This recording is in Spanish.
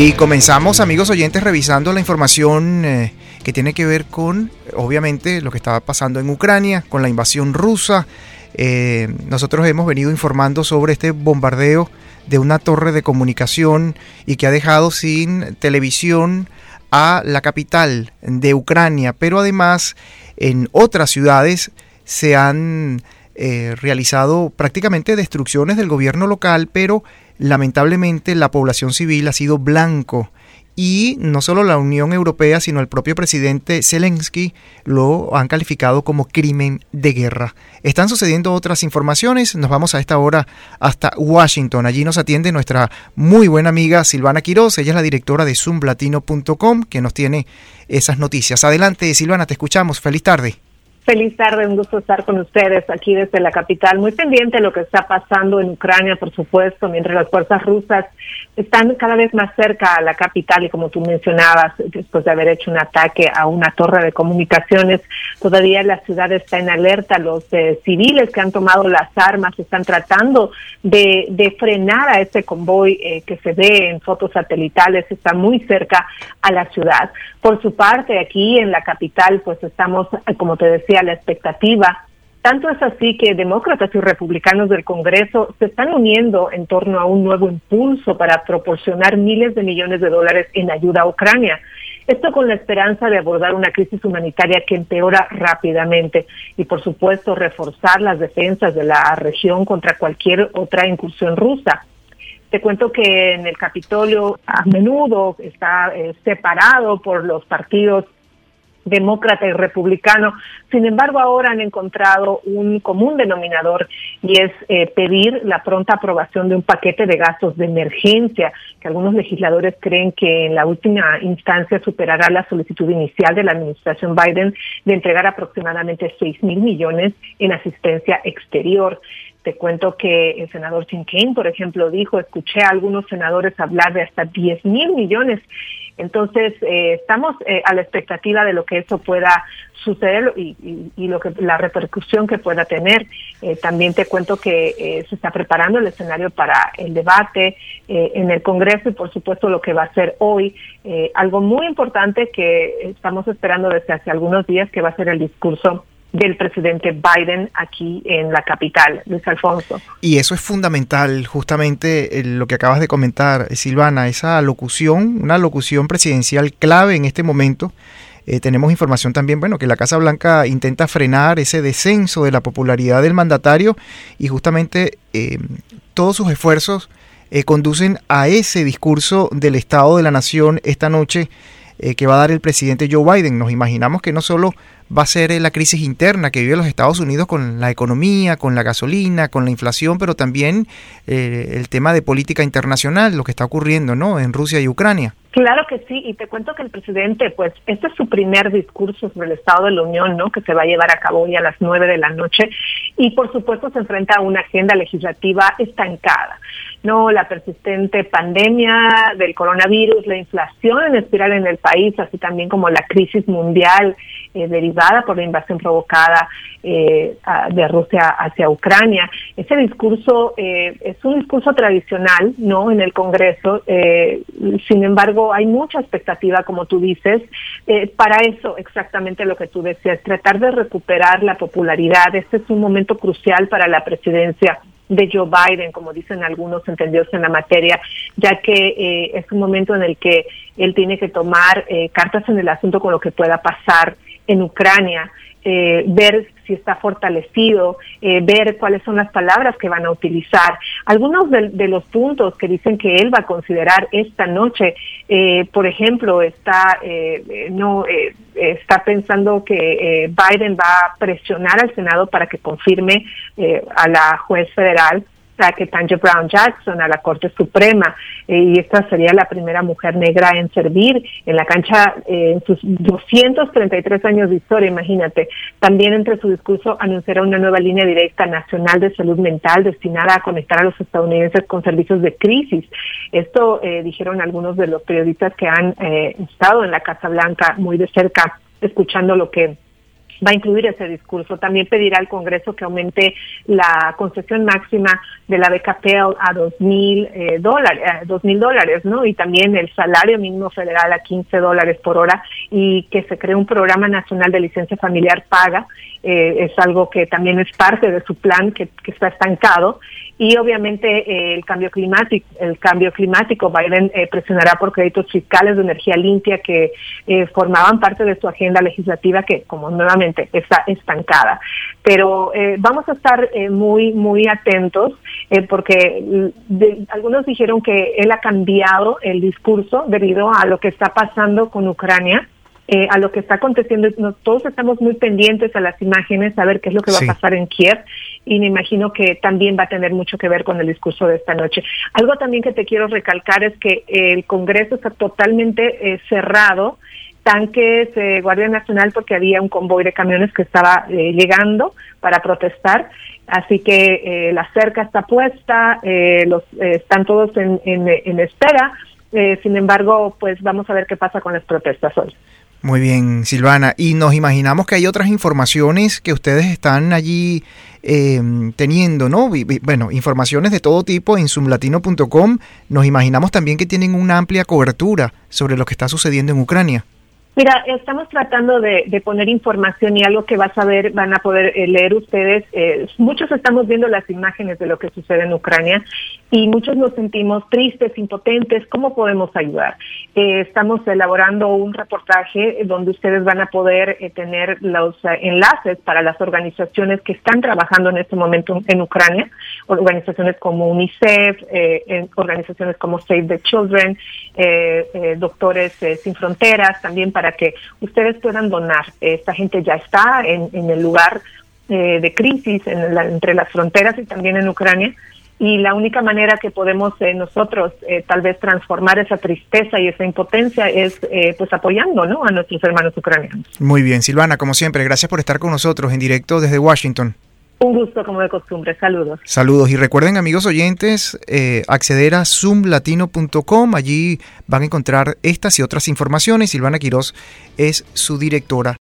Y comenzamos, amigos oyentes, revisando la información eh, que tiene que ver con, obviamente, lo que estaba pasando en Ucrania, con la invasión rusa. Eh, nosotros hemos venido informando sobre este bombardeo de una torre de comunicación y que ha dejado sin televisión a la capital de Ucrania, pero además en otras ciudades se han eh, realizado prácticamente destrucciones del gobierno local, pero lamentablemente la población civil ha sido blanco y no solo la Unión Europea, sino el propio presidente Zelensky lo han calificado como crimen de guerra. Están sucediendo otras informaciones, nos vamos a esta hora hasta Washington. Allí nos atiende nuestra muy buena amiga Silvana Quiroz, ella es la directora de zoomlatino.com que nos tiene esas noticias. Adelante Silvana, te escuchamos. Feliz tarde. Feliz tarde, un gusto estar con ustedes aquí desde la capital. Muy pendiente de lo que está pasando en Ucrania, por supuesto, mientras las fuerzas rusas están cada vez más cerca a la capital y como tú mencionabas, después de haber hecho un ataque a una torre de comunicaciones, todavía la ciudad está en alerta. Los eh, civiles que han tomado las armas están tratando de, frenar a ese convoy eh, que se ve en fotos satelitales, está muy cerca a la ciudad. Por su parte, aquí en la capital, pues estamos, como te decía, la expectativa. Tanto es así que demócratas y republicanos del Congreso se están uniendo en torno a un nuevo impulso para proporcionar miles de millones de dólares en ayuda a Ucrania. Esto con la esperanza de abordar una crisis humanitaria que empeora rápidamente y, por supuesto, reforzar las defensas de la región contra cualquier otra incursión rusa. Te cuento que en el Capitolio a menudo está eh, separado por los partidos demócrata y republicano. Sin embargo, ahora han encontrado un común denominador y es eh, pedir la pronta aprobación de un paquete de gastos de emergencia que algunos legisladores creen que en la última instancia superará la solicitud inicial de la administración Biden de entregar aproximadamente 6 mil millones en asistencia exterior. Te cuento que el senador Tim Kaine, por ejemplo, dijo, escuché a algunos senadores hablar de hasta 10 mil millones entonces, eh, estamos eh, a la expectativa de lo que eso pueda suceder y, lo que la repercusión que pueda tener. Eh, también te cuento que se está preparando el escenario para el debate en el Congreso y, por supuesto, lo que va a ser hoy. algo muy importante que estamos esperando desde hace algunos días, que va a ser el discurso del presidente Biden aquí en la capital, Luis Alfonso. Y eso es fundamental, justamente eh, lo que acabas de comentar, Silvana, esa locución, una locución presidencial clave en este momento. Eh, tenemos información también, bueno, que la Casa Blanca intenta frenar ese descenso de la popularidad del mandatario y justamente eh, todos sus esfuerzos conducen a ese discurso del Estado de la Nación esta noche que va a dar el presidente Joe Biden. Nos imaginamos que no solo va a ser eh, la crisis interna que vive los Estados Unidos con la economía, con la gasolina, con la inflación, pero también eh, el tema de política internacional, lo que está ocurriendo ¿no? en Rusia y Ucrania. Claro que sí, y te cuento que el presidente, pues, este es su primer discurso sobre el Estado de la Unión, ¿no? Que se va a llevar a cabo hoy a las nueve de la noche, y por supuesto se enfrenta a una agenda legislativa estancada, ¿no? La persistente pandemia del coronavirus, la inflación en espiral en el país, así también como la crisis mundial eh, derivada por la invasión provocada eh, de Rusia hacia Ucrania. Ese discurso eh, es un discurso tradicional, ¿no? En el Congreso, sin embargo, hay mucha expectativa, como tú dices, eh, para eso exactamente lo que tú decías, tratar de recuperar la popularidad. Este es un momento crucial para la presidencia de Joe Biden, como dicen algunos entendidos en la materia, ya que eh, es un momento en el que él tiene que tomar eh, cartas en el asunto con lo que pueda pasar en Ucrania eh, ver si está fortalecido, eh, ver cuáles son las palabras que van a utilizar. Algunos de, los puntos que dicen que él va a considerar esta noche, eh, por ejemplo, está no está pensando que Biden va a presionar al Senado para que confirme a la juez federal que Tanja Brown Jackson a la Corte Suprema eh, y esta sería la primera mujer negra en servir en la cancha eh, en sus 233 años de historia, imagínate. También entre su discurso anunciará una nueva línea directa nacional de salud mental destinada a conectar a los estadounidenses con servicios de crisis. Esto eh, dijeron algunos de los periodistas que han estado en la Casa Blanca muy de cerca escuchando lo que va a incluir ese discurso. También pedirá al Congreso que aumente la concesión máxima de la beca Pell a dos mil eh, dólares, dos mil dólares, ¿no? Y también el salario mínimo federal a 15 dólares por hora y que se cree un programa nacional de licencia familiar paga. Eh, es algo que también es parte de su plan que, que está estancado y obviamente eh, el cambio climático, el cambio climático, Biden eh, presionará por créditos fiscales de energía limpia que eh, formaban parte de su agenda legislativa que, como nuevamente, está estancada. Pero vamos a estar muy, muy atentos porque algunos dijeron que él ha cambiado el discurso debido a lo que está pasando con Ucrania eh, a lo que está aconteciendo. todos estamos muy pendientes a las imágenes, a ver qué es lo que va a pasar en Kiev y me imagino que también va a tener mucho que ver con el discurso de esta noche. Algo también que te quiero recalcar es que el Congreso está totalmente eh, cerrado tanques de Guardia Nacional porque había un convoy de camiones que estaba eh, llegando para protestar. Así que la cerca está puesta, los, están todos en, en espera. sin embargo, pues vamos a ver qué pasa con las protestas hoy. Muy bien, Silvana. Y nos imaginamos que hay otras informaciones que ustedes están allí eh, teniendo, ¿no? bueno, informaciones de todo tipo en zoomlatino.com. Nos imaginamos también que tienen una amplia cobertura sobre lo que está sucediendo en Ucrania. Mira, estamos tratando de, poner información y algo que vas a ver, van a poder eh, leer ustedes. Eh, muchos estamos viendo las imágenes de lo que sucede en Ucrania y muchos nos sentimos tristes, impotentes. ¿Cómo podemos ayudar? Eh, estamos elaborando un reportaje donde ustedes van a poder tener los enlaces para las organizaciones que están trabajando en este momento en Ucrania, organizaciones como UNICEF, organizaciones como Save the Children, Doctores Sin Fronteras, también para que ustedes puedan donar. Esta gente ya está en, el lugar eh, de crisis entre las fronteras y también en Ucrania. Y la única manera que podemos eh, nosotros eh, tal vez transformar esa tristeza y esa impotencia es pues apoyando ¿no? a nuestros hermanos ucranianos. Muy bien, Silvana, como siempre, gracias por estar con nosotros en directo desde Washington. Un gusto, como de costumbre. Saludos. Saludos. Y recuerden, amigos oyentes, eh, acceder a zoomlatino.com. Allí van a encontrar estas y otras informaciones. Silvana Quiroz es su directora